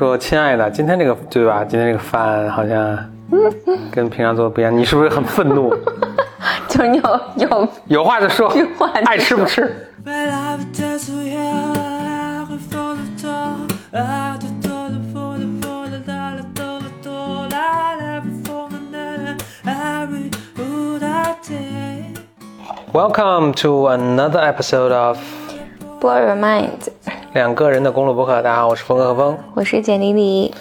说，亲爱的，今天这个对吧？今天这个饭好像 跟平常做的不一样，你是不是很愤怒？就你有有有话就说，爱吃不吃。Welcome to another episode of Blow Your Mind。两个人的公路博客。大家好，我是峰哥和峰，我是简丽丽，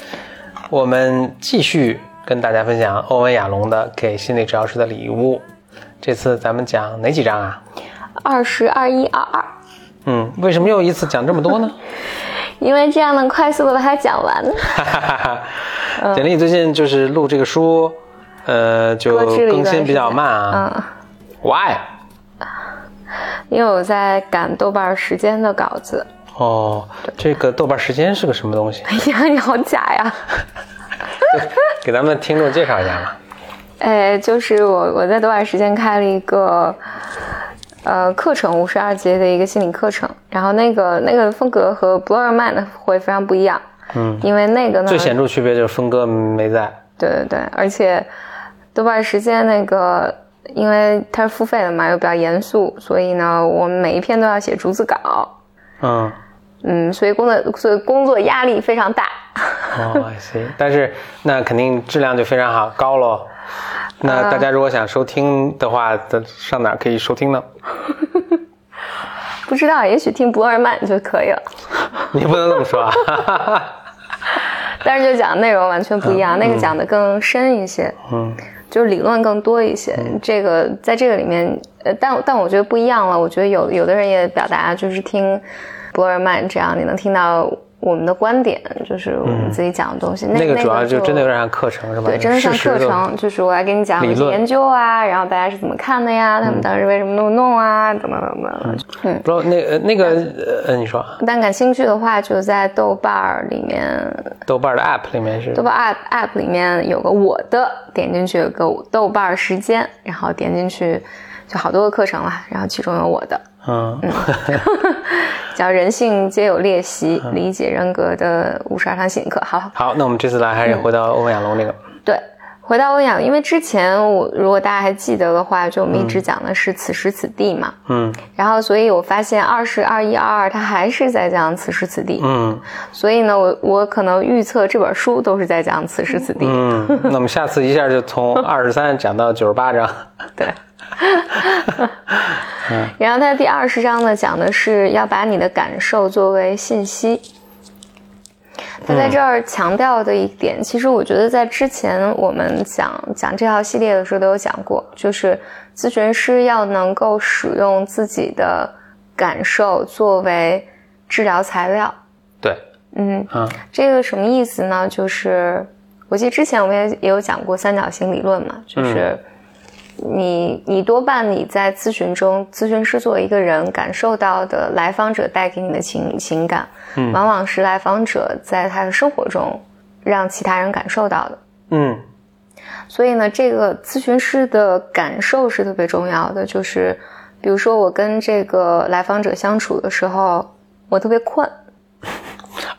我们继续跟大家分享欧文亚龙的《给心理治疗师的礼物》。这次咱们讲哪几章啊？二十二一二二，嗯，为什么又一次讲这么多呢？因为这样能快速的把它讲完。哈哈哈哈！简历最近就是录这个书，呃，就更新比较慢啊。嗯，Why？因为我在赶豆瓣时间的稿子。哦，这个豆瓣时间是个什么东西？哎呀，你好假呀！给咱们听众介绍一下吧。哎，就是我我在豆瓣时间开了一个呃课程，五十二节的一个心理课程，然后那个那个风格和 Blow Your Mind 会非常不一样。嗯，因为那个呢，最显著区别就是峰哥没在。对对对，而且豆瓣时间那个，因为它是付费的嘛，又比较严肃，所以呢，我们每一篇都要写逐字稿。嗯，嗯，所以工作所以工作压力非常大。哦 see。但是那肯定质量就非常好，高喽。那大家如果想收听的话，咱上哪可以收听呢？不知道，也许听博尔曼就可以了，你不能这么说啊！但是就讲内容完全不一样，那个讲的更深一些，嗯，就是理论更多一些。这个在这个里面，呃，但但我觉得不一样了。我觉得有有的人也表达就是听博尔曼这样，你能听到我们的观点，就是我们自己讲的东西。那个主要就真的有有。点像课程是吧？对，真的像课程，就是我来给你讲理论一些研究啊，然后大家是怎么看的呀，他们当时为什么那么弄啊，怎么怎么怎么。嗯，不，那个那个呃，你说但感兴趣的话，就在豆瓣儿里面，豆瓣的 App 里面是豆瓣 App App 里面有个我的，点进去有个豆瓣儿时间，然后点进去就好多个课程了，然后其中有我的，嗯。叫人性皆有裂隙，嗯。理解人格的五十二堂心理课。好，好，那我们这次来还是回到欧文亚龙那个。对，回到欧阳，因为之前我如果大家还记得的话，就我们一直讲的是此时此地嘛，嗯。然后所以我发现二十二一二二，他还是在讲此时此地，嗯。所以呢，我我可能预测这本书都是在讲此时此地，嗯，那我们下次一下就从二十三讲到九十八章。对。然后它第二十章呢，讲的是要把你的感受作为信息。他在这儿强调的一点，其实我觉得在之前我们讲讲这套系列的时候都有讲过，就是咨询师要能够使用自己的感受作为治疗材料。对，嗯，嗯这个什么意思呢？就是我记得之前我们也也有讲过三角形理论嘛，就是你你多半你在咨询中，咨询师作为一个人感受到的来访者带给你的情情感，嗯往往是来访者在他的生活中让其他人感受到的。嗯所以呢，这个咨询师的感受是特别重要的。就是比如说我跟这个来访者相处的时候，我特别困。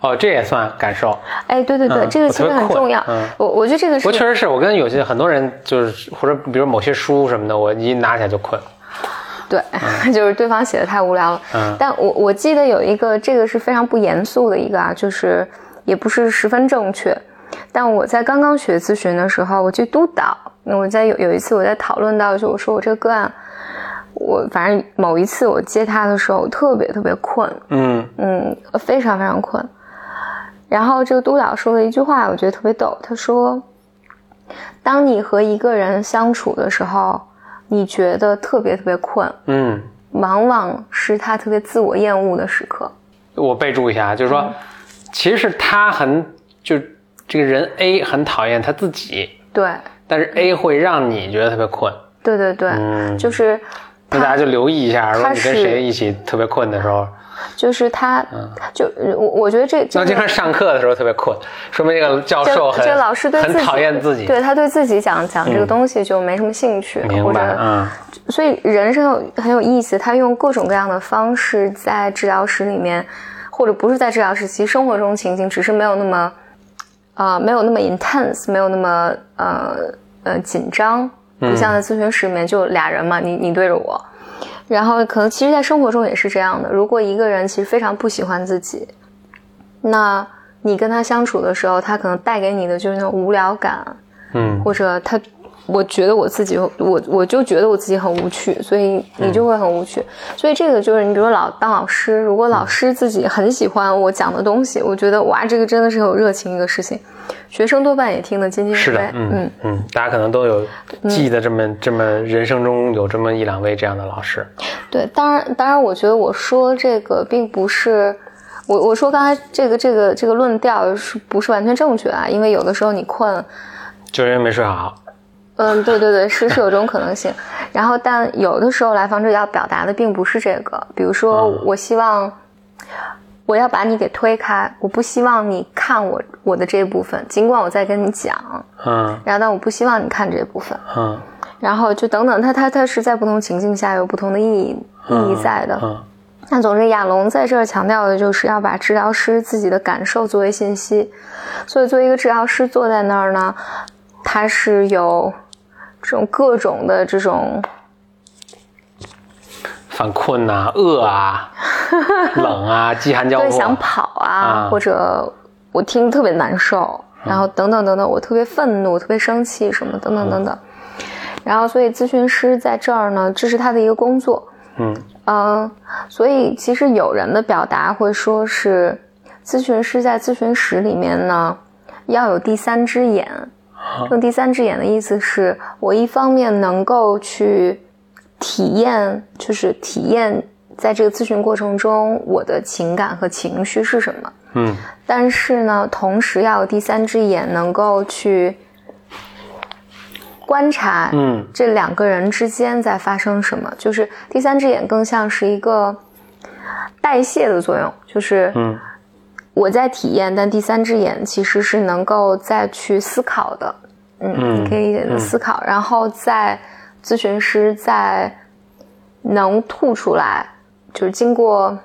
哦，这也算感受。哎，对对对，嗯这个其实很重要。嗯我我觉得这个是不过确实是我跟有些很多人就是或者比如某些书什么的，我一拿起来就困。对，就是对方写的太无聊了。嗯但我我记得有一个，这个是非常不严肃的一个啊，就是也不是十分正确。但我在刚刚学咨询的时候，我去督导，那我在有有一次我在讨论到，就我说我这个个案，我反正某一次我接他的时候，我特别特别困，嗯嗯，非常非常困。然后这个督导说了一句话，我觉得特别逗。他说：“当你和一个人相处的时候，你觉得特别特别困，嗯，往往是他特别自我厌恶的时刻。我备注一下，就是说，其实是他很就这个人 A 很讨厌他自己，对，但是 A 会让你觉得特别困。对对对，嗯就是那大家就留意一下，如果你跟谁一起特别困的时候，就是他，嗯。就我我觉得这这那经常上课的时候特别困，说明这个教授很这个老师对很自己讨厌自己。对他对自己讲讲这个东西就没什么兴趣，或者嗯。所以人是很有很有意思，他用各种各样的方式在治疗室里面，或者不是在治疗室，其实生活中情景只是没有那么啊、没有那么 intense，没有那么呃呃紧张，不像在咨询室里面就俩人嘛，你你对着我，然后可能其实，在生活中也是这样的。如果一个人其实非常不喜欢自己，那你跟他相处的时候，他可能带给你的就是那种无聊感，嗯或者他，我觉得我自己，我我就觉得我自己很无趣，所以你就会很无趣。所以这个就是你，比如说老当老师，如果老师自己很喜欢我讲的东西，我觉得哇，这个真的是很有热情一个事情，学生多半也听得津津有味。是的，嗯嗯，大家可能都有记得这么这么人生中有这么一两位这样的老师。对，当然，当然，我觉得我说这个并不是，我我说刚才这个这个这个论调是不是完全正确啊？因为有的时候你困，就是因为没睡好。嗯，对对对，是是有这种可能性。然后，但有的时候来访者要表达的并不是这个，比如说，嗯我希望我要把你给推开，我不希望你看我我的这部分，尽管我在跟你讲，嗯然后但我不希望你看这部分。嗯然后就等等，他他他是在不同情境下有不同的意义意义在的。嗯那总之，亚龙在这儿强调的就是要把治疗师自己的感受作为信息，所以作为一个治疗师坐在那儿呢，他是有这种各种的这种犯困呐、饿啊、冷啊、饥寒交对想。跑啊，啊或者我听着特别难受，然后等等等等，我特别愤怒，特别生气什么等等等等。然后，所以咨询师在这儿呢，这是他的一个工作。嗯嗯，所以其实有人的表达会说是，咨询师在咨询室里面呢，要有第三只眼。这种第三只眼的意思是我一方面能够去体验，就是体验在这个咨询过程中我的情感和情绪是什么，嗯。但是呢，同时要有第三只眼能够去观察，嗯。这两个人之间在发生什么，就是第三只眼更像是一个代谢的作用，就是嗯。我在体验，但第三只眼其实是能够再去思考的，嗯，可以思考，然后在咨询师在能吐出来，就是经过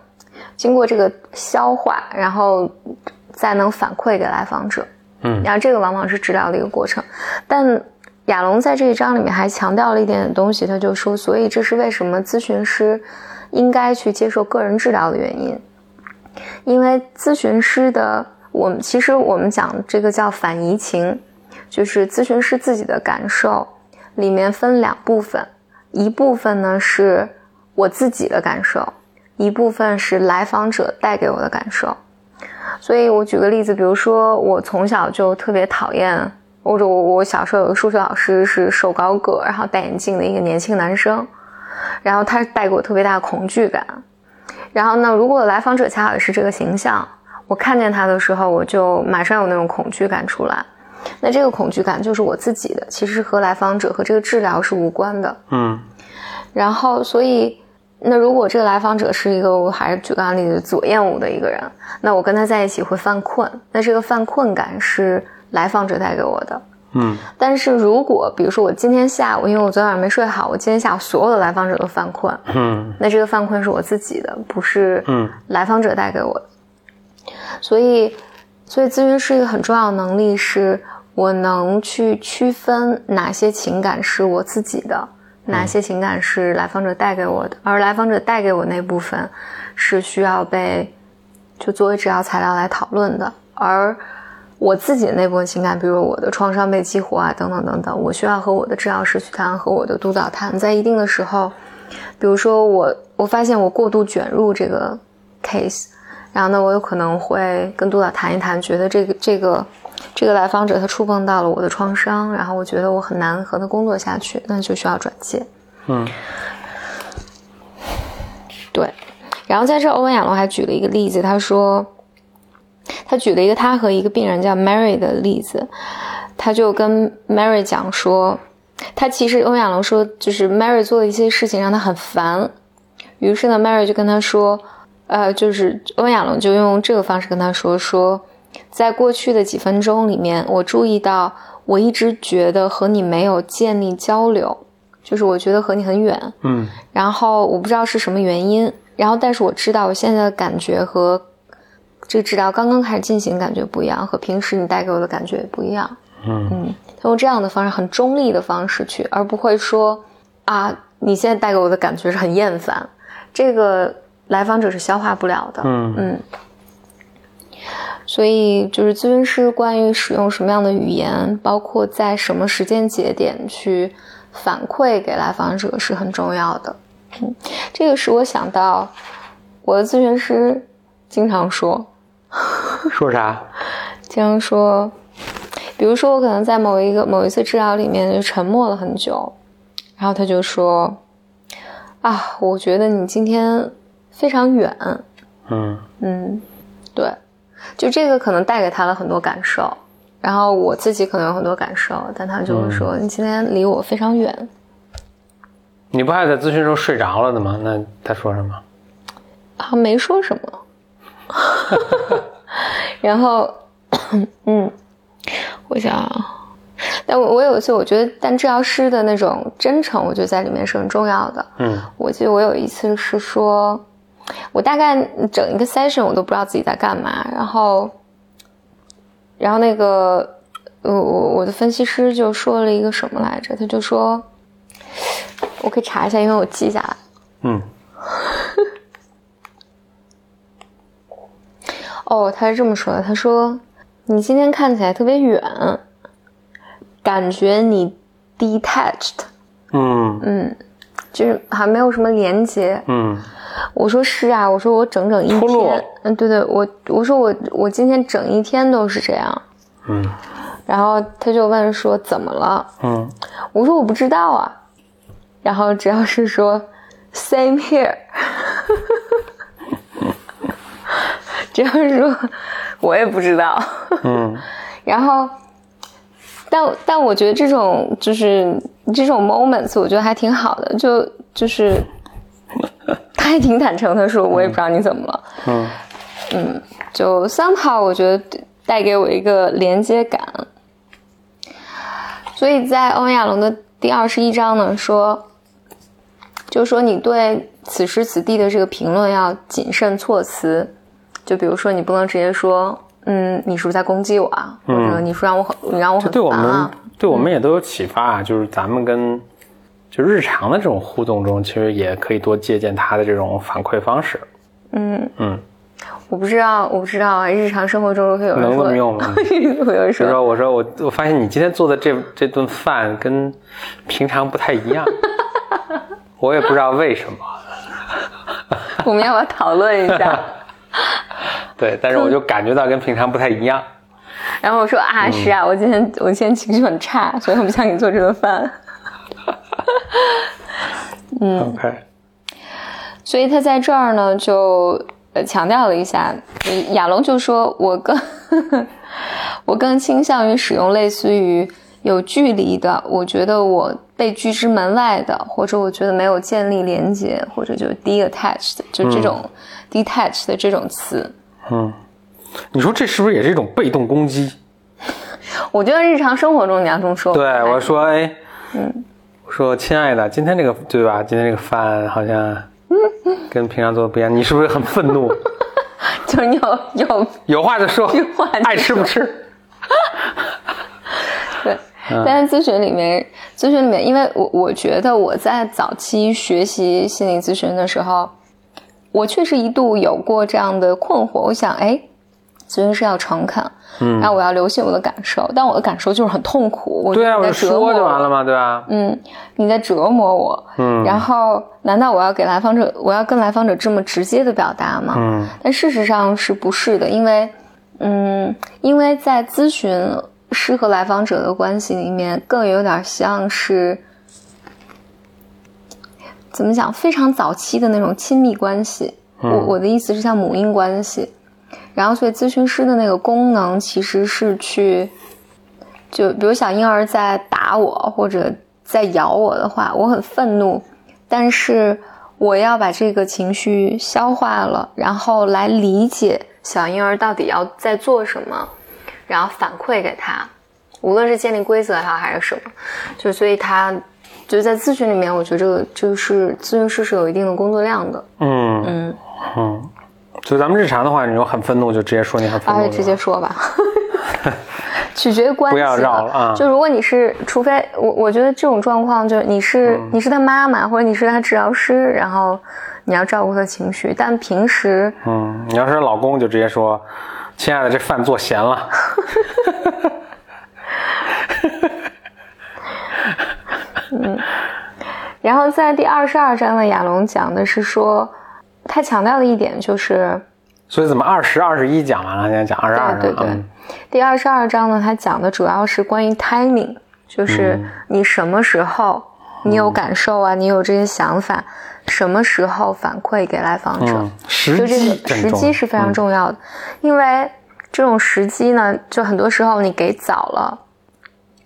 经过这个消化，然后再能反馈给来访者，嗯。然后这个往往是治疗的一个过程，但亚龙在这一章里面还强调了一点点东西，他就说，所以这是为什么咨询师应该去接受个人治疗的原因，因为咨询师的我们其实我们讲这个叫反移情，就是咨询师自己的感受里面分两部分，一部分呢是我自己的感受，一部分是来访者带给我的感受。所以我举个例子，比如说我从小就特别讨厌，或者我我小时候有个数学老师是瘦高个，然后戴眼镜的一个年轻男生，然后他带给我特别大的恐惧感。然后呢，如果来访者恰好也是这个形象，我看见他的时候，我就马上有那种恐惧感出来。那这个恐惧感就是我自己的，其实和来访者和这个治疗是无关的。嗯然后，所以，那如果这个来访者是一个，我还是举个案例子，自我厌恶的一个人，那我跟他在一起会犯困，那这个犯困感是来访者带给我的。嗯但是如果比如说我今天下午，因为我昨天晚上没睡好，我今天下午所有的来访者都犯困，嗯那这个犯困是我自己的，不是嗯来访者带给我的。所以，所以咨询师一个很重要的能力是，我能去区分哪些情感是我自己的，哪些情感是来访者带给我的，而来访者带给我那部分是需要被就作为治疗材料来讨论的，而我自己的那部分情感，比如我的创伤被激活啊，等等等等，我需要和我的治疗师去谈，和我的督导谈，在一定的时候，比如说我我发现我过度卷入这个 case，然后呢，我有可能会跟督导谈一谈，觉得这个这个这个来访者他触碰到了我的创伤，然后我觉得我很难和他工作下去，那就需要转介。嗯对，然后在这，欧文亚龙还举了一个例子，他说，他举了一个他和一个病人叫 Mary 的例子，他就跟 Mary 讲说，他其实欧文亚龙说，就是 Mary 做的一些事情让他很烦，于是呢，Mary 就跟他说，呃，就是欧文亚龙就用这个方式跟他说，说，在过去的几分钟里面，我注意到我一直觉得和你没有建立交流，就是我觉得和你很远，嗯然后我不知道是什么原因，然后但是我知道我现在的感觉和这个治疗刚刚开始进行感觉不一样，和平时你带给我的感觉也不一样。嗯嗯，他用这样的方式，很中立的方式去，而不会说啊，你现在带给我的感觉是很厌烦，这个来访者是消化不了的。嗯嗯，所以就是咨询师关于使用什么样的语言，包括在什么时间节点去反馈给来访者是很重要的。嗯，这个使我想到我的咨询师经常说，说啥？经常说，比如说我可能在某一个某一次治疗里面就沉默了很久，然后他就说，啊，我觉得你今天非常远，嗯嗯，对，就这个可能带给他了很多感受，然后我自己可能有很多感受，但他就是说、你今天离我非常远，你不还在咨询时候睡着了的吗？那他说什么？他没说什么，然后，嗯，我想啊，但我我有一次我觉得，但治疗师的那种真诚，我觉得在里面是很重要的。嗯我记得我有一次是说，我大概整一个 session 我都不知道自己在干嘛，然后，然后那个我我我的分析师就说了一个什么来着？他就说，我可以查一下，因为我记下来。嗯 哦，他是这么说的，他说你今天看起来特别远，感觉你 detached，嗯嗯，就是还没有什么连接。嗯我说是啊，我说我整整一天，嗯，对对，我我说我我今天整一天都是这样。嗯然后他就问说怎么了？嗯我说我不知道啊。然后只要是说 same here，只要是说我也不知道。嗯 然后，但但我觉得这种就是这种 moments，我觉得还挺好的，就就是 他还挺坦诚，的说我也不知道你怎么了，嗯就 somehow 我觉得带给我一个连接感。所以在欧文亚龙的第二十一章呢说，就说你对此时此地的这个评论要谨慎措辞，就比如说你不能直接说，嗯，你是不是在攻击我啊？或者你说让我很，你让我很这对我们烦啊？对我们也都有启发啊，就是咱们跟就日常的这种互动中，其实也可以多借鉴他的这种反馈方式。嗯，嗯，我不知道，我不知道啊，日常生活中会能这，么用吗？会有人说，比如说，我说我我发现你今天做的这这顿饭跟平常不太一样，我也不知道为什么。我们要不要讨论一下？对，但是我就感觉到跟平常不太一样。然后我说啊，是啊，我今天我今天情绪很差，所以我不想给你做这顿饭。OK，所以他在这儿呢，就呃强调了一下，呃亚龙就说我更 我更倾向于使用类似于有距离的，我觉得我被拒之门外的，或者我觉得没有建立连接，或者就 de-attached，就这种 detached 的这种词。嗯，你说这是不是也是一种被动攻击？我觉得日常生活中你要这么说，对，我说，哎，嗯，我说亲爱的，今天这个对吧？今天这个饭好像 跟平常做的不一样，你是不是很愤怒？就是你有有有话就说有话就，爱吃不吃？对，但是咨询里面，咨询里面，因为我我觉得我在早期学习心理咨询的时候，我确实一度有过这样的困惑。我想，哎，咨询师要诚恳，嗯，然后我要留心我的感受，但我的感受就是很痛苦。我对啊，得我磨就完了嘛，对吧？嗯，你在折磨我。嗯然后难道我要给来访者，我要跟来访者这么直接的表达吗？嗯但事实上是不是的？因为，嗯，因为在咨询师和来访者的关系里面，更有点像是怎么讲，非常早期的那种亲密关系。我我的意思是像母婴关系，然后所以咨询师的那个功能其实是去，就比如小婴儿在打我或者在咬我的话，我很愤怒，但是我要把这个情绪消化了，然后来理解小婴儿到底要在做什么，然后反馈给他，无论是建立规则也好还是什么，就所以他就是在咨询里面，我觉得这个就是咨询师是有一定的工作量的。嗯嗯。嗯，就咱们日常的话，你说很愤怒就直接说你很愤怒啊，就，直接说吧。取决于关系，不要绕了啊就如果你是，除非我，我觉得这种状况就是你是、嗯你是他妈妈，或者你是他治疗师，然后你要照顾他情绪。但平时嗯，你要是老公就直接说，亲爱的，这饭做咸了。嗯然后在第二十二章的亚龙讲的是说，他强调的一点就是，所以怎么二十二十一讲完了，现在讲二十二对对第二十二章呢，它讲的主要是关于 timing，就是嗯。你什么时候你有感受啊，你有这些想法，什么时候反馈给来访者。嗯，时就这机个时机是非常重要的，因为这种时机呢，就很多时候你给早了，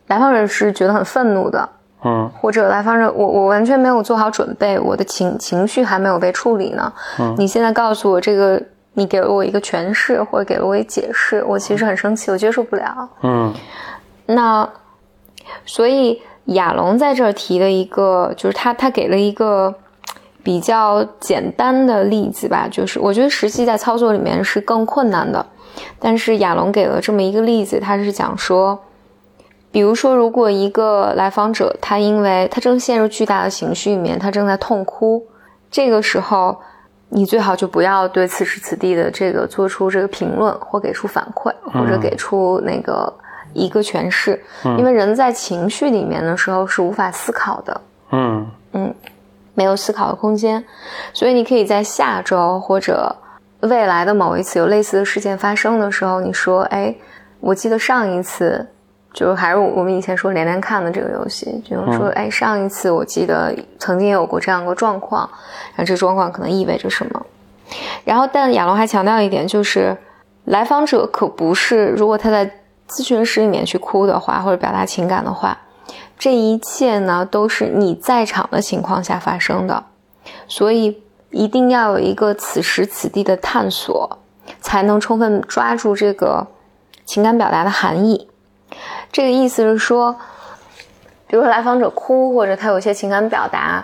来访者是觉得很愤怒的，嗯或者来访者我我完全没有做好准备，我的情情绪还没有被处理呢。嗯你现在告诉我这个，你给了我一个诠释或者给了我一个解释，我其实很生气，我接受不了。嗯那所以亚龙在这儿提的一个，就是他他给了一个比较简单的例子吧，就是我觉得实际在操作里面是更困难的，但是亚龙给了这么一个例子，他是讲说，比如说如果一个来访者他因为他正陷入巨大的情绪里面，他正在痛哭，这个时候。你最好就不要对此时此地的这个做出这个评论，或给出反馈，或者给出那个一个诠释，因为人在情绪里面的时候是无法思考的，嗯。没有思考的空间，所以你可以在下周或者未来的某一次有类似的事件发生的时候，你说：“哎，我记得上一次，就是还是我们以前说连连看的这个游戏，就是说，哎，上一次我记得曾经有过这样一个状况，然后这状况可能意味着什么。然后，但亚龙还强调一点，就是来访者可不是，如果他在咨询室里面去哭的话，或者表达情感的话，这一切呢都是你在场的情况下发生的，所以一定要有一个此时此地的探索，才能充分抓住这个情感表达的含义。这个意思是说，比如说来访者哭，或者他有一些情感表达，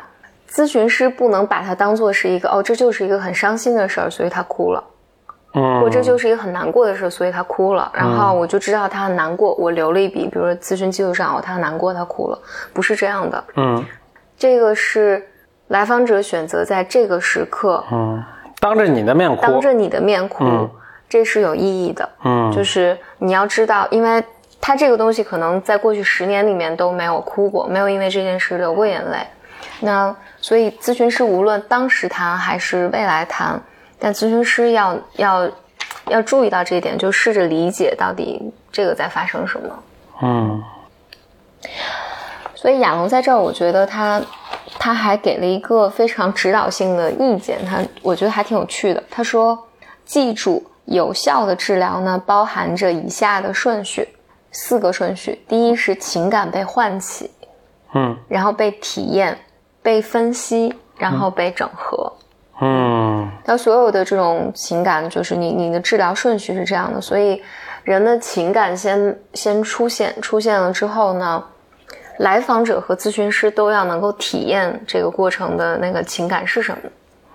咨询师不能把它当做是一个哦，这就是一个很伤心的事儿，所以他哭了。嗯，或这就是一个很难过的事，所以他哭了。然后我就知道他很难过，我留了一笔，比如说咨询记录上，哦，他很难过，他哭了，不是这样的。嗯这个是来访者选择在这个时刻嗯，当着你的面哭，当着你的面哭，嗯这是有意义的。嗯就是你要知道，因为他这个东西可能在过去十年里面都没有哭过，没有因为这件事流过眼泪。那所以咨询师无论当时谈还是未来谈，但咨询师要要要注意到这一点，就试着理解到底这个在发生什么。嗯所以亚龙在这儿，我觉得他他还给了一个非常指导性的意见，他我觉得还挺有趣的。他说：“记住，有效的治疗呢，包含着以下的顺序，四个顺序。第一是情感被唤起，嗯然后被体验、被分析，然后被整合。嗯那所有的这种情感，就是你你的治疗顺序是这样的，所以人的情感先先出现，出现了之后呢，来访者和咨询师都要能够体验这个过程的那个情感是什么。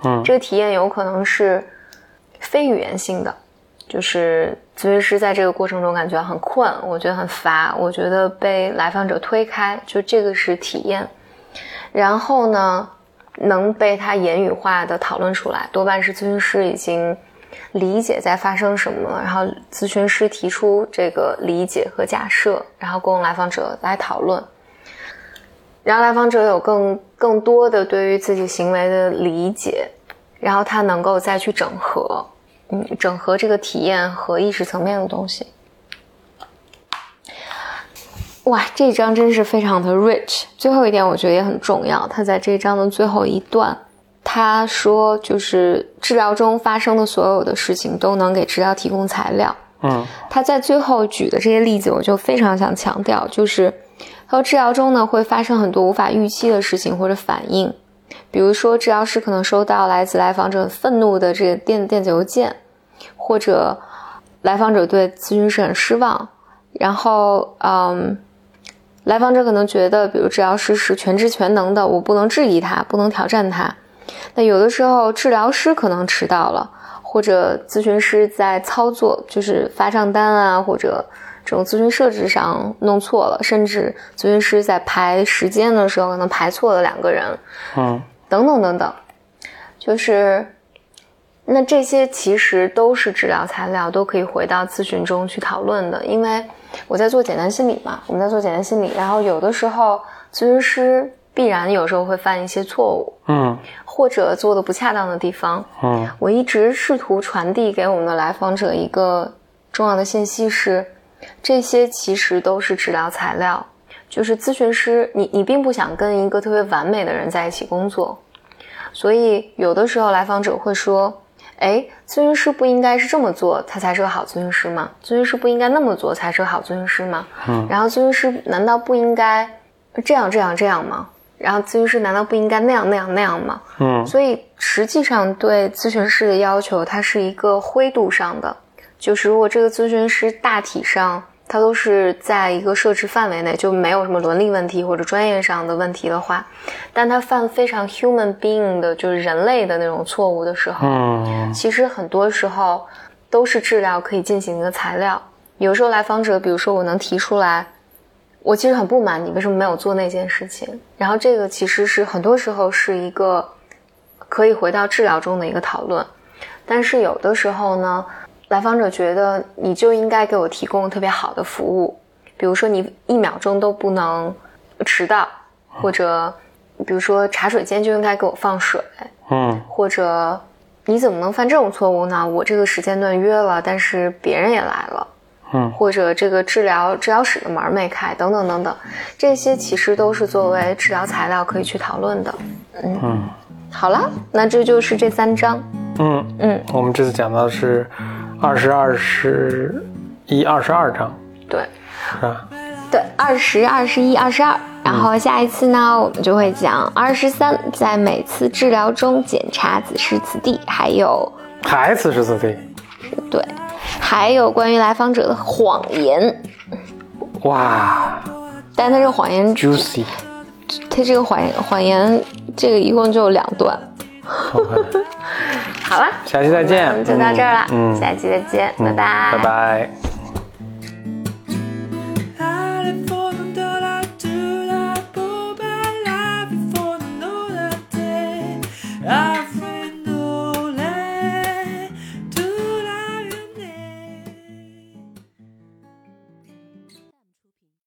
嗯这个体验有可能是非语言性的，就是咨询师在这个过程中感觉很困，我觉得很乏，我觉得被来访者推开，就这个是体验。然后呢，能被他言语化的讨论出来，多半是咨询师已经理解在发生什么，然后咨询师提出这个理解和假设，然后供来访者来讨论。然后来访者有更更多的对于自己行为的理解，然后他能够再去整合，嗯，整合这个体验和意识层面的东西。哇，这一章真是非常的 rich。最后一点我觉得也很重要，他在这一章的最后一段，他说就是治疗中发生的所有的事情都能给治疗提供材料。嗯他在最后举的这些例子，我就非常想强调，就是他说治疗中呢会发生很多无法预期的事情或者反应，比如说治疗师可能收到来自来访者愤怒的这个电电子邮件，或者来访者对咨询师很失望，然后嗯，来访者可能觉得，比如治疗师是全知全能的，我不能质疑他，不能挑战他。那有的时候治疗师可能迟到了，或者咨询师在操作，就是发账单啊，或者这种咨询设置上弄错了，甚至咨询师在排时间的时候可能排错了两个人，嗯等等等等，就是那这些其实都是治疗材料，都可以回到咨询中去讨论的。因为我在做简单心理嘛，我们在做简单心理，然后有的时候咨询师必然有时候会犯一些错误，嗯或者做的不恰当的地方。嗯我一直试图传递给我们的来访者一个重要的信息是，这些其实都是治疗材料。就是咨询师，你你并不想跟一个特别完美的人在一起工作，所以有的时候来访者会说：“哎，咨询师不应该是这么做，他才是个好咨询师吗？咨询师不应该那么做才是个好咨询师吗？嗯然后咨询师难道不应该这样这样这样吗？然后咨询师难道不应该那样那样那样吗？嗯所以实际上对咨询师的要求，它是一个灰度上的，就是如果这个咨询师大体上他都是在一个设置范围内，就没有什么伦理问题或者专业上的问题的话，但他犯非常 human being 的，就是人类的那种错误的时候，嗯。其实很多时候都是治疗可以进行的材料。有时候来访者，比如说我能提出来，我其实很不满你为什么没有做那件事情，然后这个其实是很多时候是一个可以回到治疗中的一个讨论，但是有的时候呢，来访者觉得你就应该给我提供特别好的服务，比如说你一秒钟都不能迟到，或者比如说茶水间就应该给我放水，嗯或者你怎么能犯这种错误呢？我这个时间段约了，但是别人也来了，嗯或者这个治疗治疗室的门没开，等等等等，这些其实都是作为治疗材料可以去讨论的。嗯，嗯好了，那这就是这三章。嗯，嗯，我们这次讲到的是二十二、十一、二十二章，对是吧？对，二十二、十一、二十二。然后下一次呢，我们就会讲二十三，在每次治疗中检查子时此地，还有还此时此地，对，还有关于来访者的谎言。哇但他这个谎言，juicy，他这个谎言谎言，这个一共就两段。好了，下期再见，我们就到这儿了，嗯，下期再见，嗯拜。拜，拜拜。